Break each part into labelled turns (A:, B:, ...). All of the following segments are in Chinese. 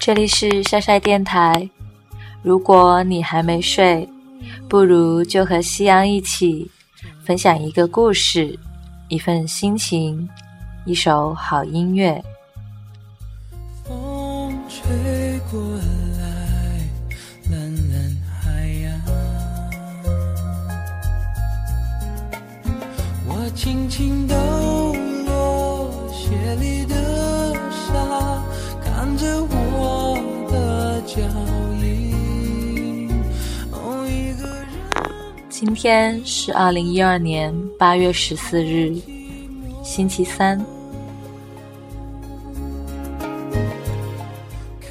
A: 这里是晒晒电台。如果你还没睡，不如就和夕阳一起，分享一个故事，一份心情，一首好音乐。
B: 风吹过来，蓝蓝
A: 今天是二零一二年八月十四日，星期三。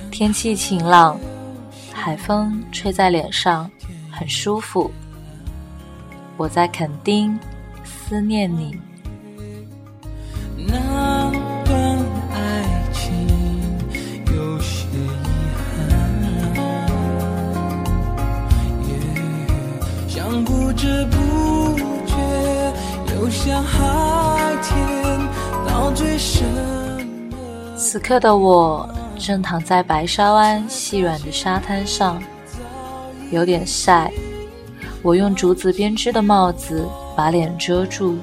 A: 天气晴朗，海风吹在脸上，很舒服。我在垦丁思念你。此刻的我正躺在白沙湾细软的沙滩上，有点晒。我用竹子编织的帽子把脸遮住，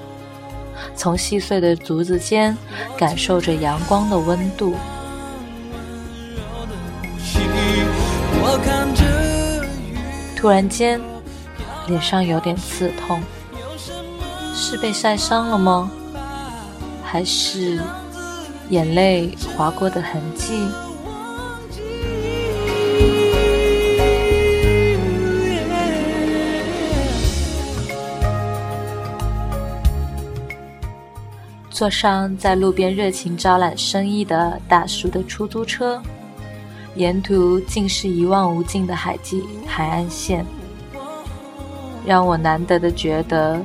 A: 从细碎的竹子间感受着阳光的温度。突然间，脸上有点刺痛，是被晒伤了吗？还是眼泪划过的痕迹？坐上在路边热情招揽生意的大叔的出租车，沿途尽是一望无尽的海际海岸线，让我难得的觉得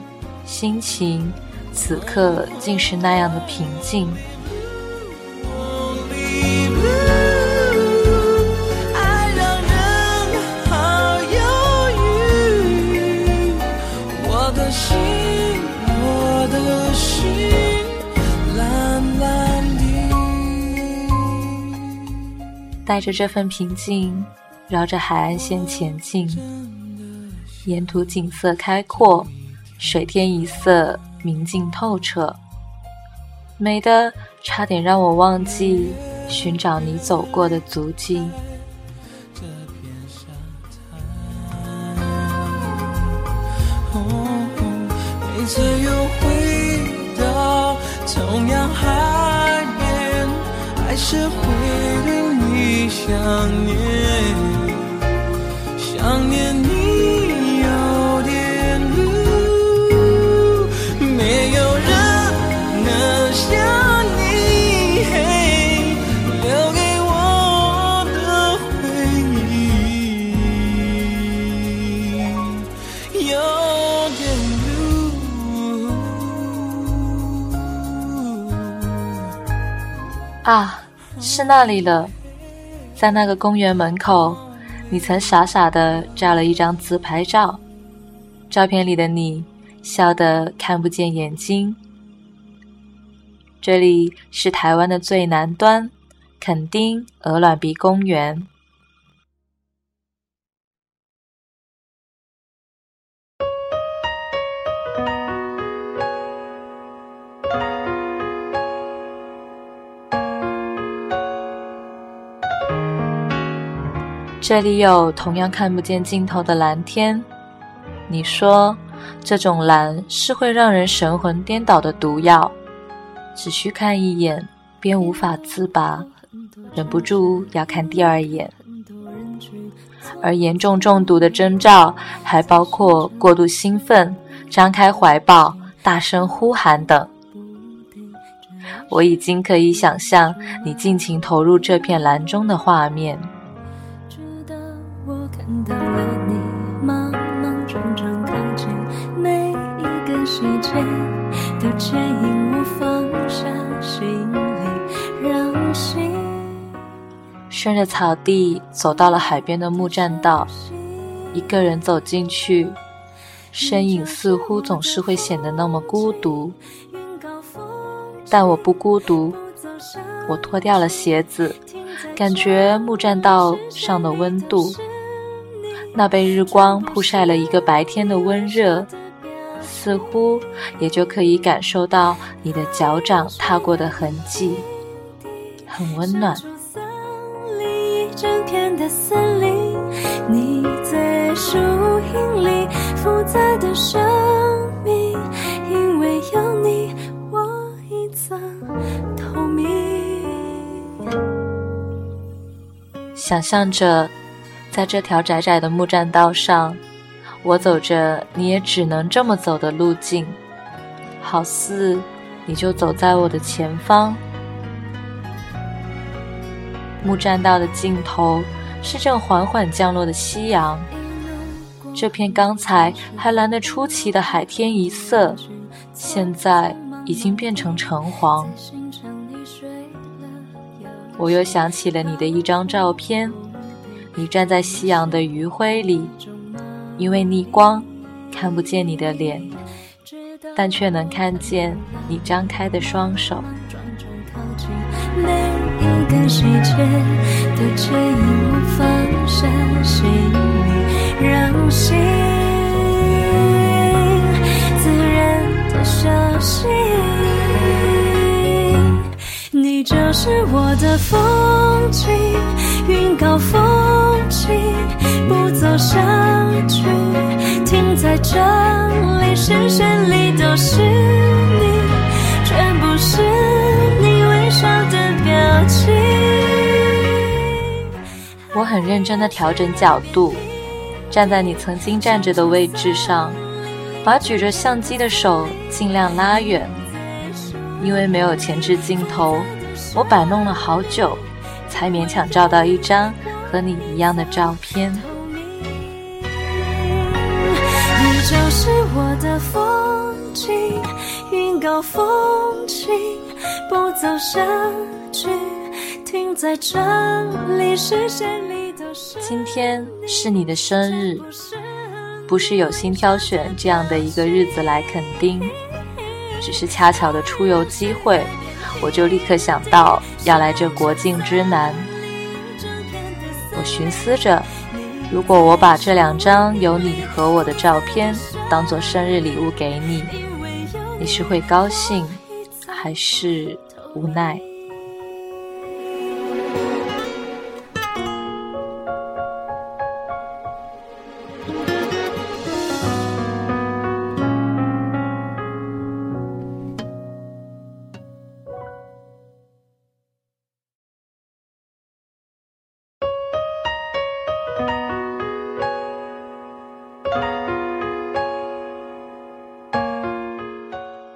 A: 心情此刻竟是那样的平静。带着这份平静，绕着海岸线前进。沿途景色开阔，水天一色，明净透彻，美的差点让我忘记寻找你走过的足迹。
B: 每次又回到同样海，还是会对你想念，想念你有点路，没有人能像你，嘿留给我的回忆，有点路。
A: 啊，是那里了，在那个公园门口，你曾傻傻的照了一张自拍照，照片里的你笑得看不见眼睛。这里是台湾的最南端，垦丁鹅卵鼻公园。这里有同样看不见尽头的蓝天。你说，这种蓝是会让人神魂颠倒的毒药，只需看一眼便无法自拔，忍不住要看第二眼。而严重中毒的征兆还包括过度兴奋、张开怀抱、大声呼喊等。我已经可以想象你尽情投入这片蓝中的画面。
C: 到了你，莽莽撞撞靠近，每一个细节都牵引我放下行李，让心
A: 顺着草地走到了海边的木栈道，一个人走进去，身影似乎总是会显得那么孤独。但我不孤独，我脱掉了鞋子，
C: 感觉木栈道上的温度，那被日光曝晒了一个白天的温热，似乎也就可以感受到你的脚掌踏过的痕迹，很温暖。整片的森林你在树荫里复杂的生命，因为有你，我一层透明。想象着，在这条窄窄的木栈道上，我走着你也只能这么走的路径，好似你就走在我的前方。木栈道的尽头。是正缓缓降落的夕阳，这片刚才还蓝得出奇的海天一色，现在已经变成橙黄。我又想起了你的一张照片，你站在夕阳的余晖里，因为逆光看不见你的脸，但却能看见你张开的双手。个细节的剪影，我放下心里，让心自然的休息。你就是我的风景，云高风轻，不走下去，停在这里，视线里都是你，全部是你微笑的表情。我很认真的调整角度，站在你曾经站着的位置上，把举着相机的手尽量拉远。因为没有前置镜头，我摆弄了好久，才勉强照到一张和你一样的照片。你就是我的风景，云高风轻，不走下去。停在这里，视线里都是今天是你的生日，不是有心挑选这样的一个日子来肯定，只是恰巧的出游机会，我就立刻想到要来这国境之南。我寻思着，如果我把这两张有你和我的照片当做生日礼物给你，你是会高兴，还是无奈？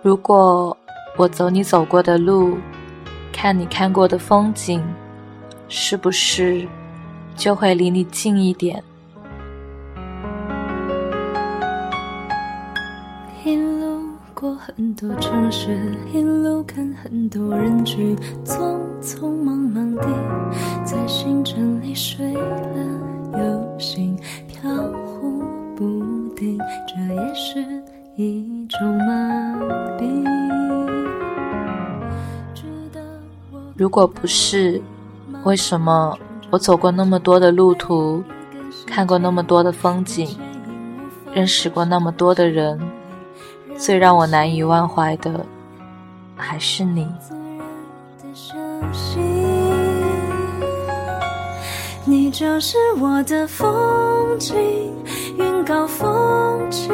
C: 如果我走你走过的路，看你看过的风景，是不是就会离你近一点？一路过很多城市，一路看很多人群，匆匆忙忙地在行程里睡了又醒，如果不是，为什么我走过那么多的路途，看过那么多的风景，认识过那么多的人，最让我难以忘怀的还是你。你就是我的风景，云高风轻，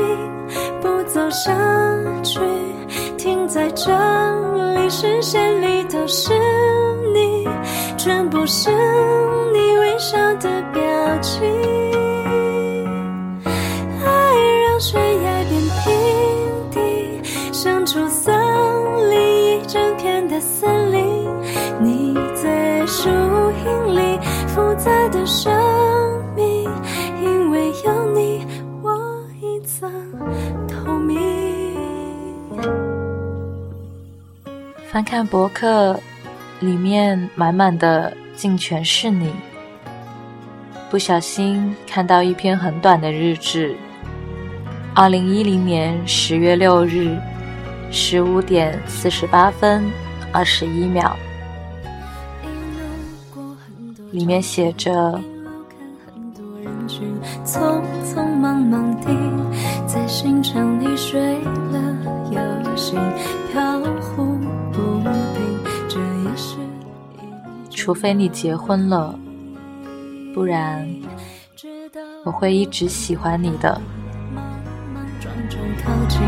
C: 不走下去，停在这里，视线里都是。全部是你微笑的表情，爱让悬崖变平地，生出森林一整片的森林。你在树荫里复杂的生命，因为有你，我一层透明。翻看博客。里面满满的竟全是你。不小心看到一篇很短的日志，二零一零年十月六日十五点四十八分二十一秒。
A: 里面写着。
C: 匆匆忙忙地在行程里睡了又醒，飘
A: 除非你结婚了，不然我会一直喜欢你的。
C: 靠近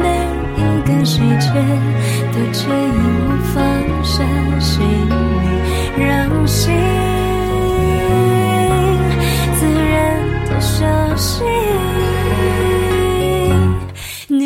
C: 每一个细节的牵引，我放下心里，让心。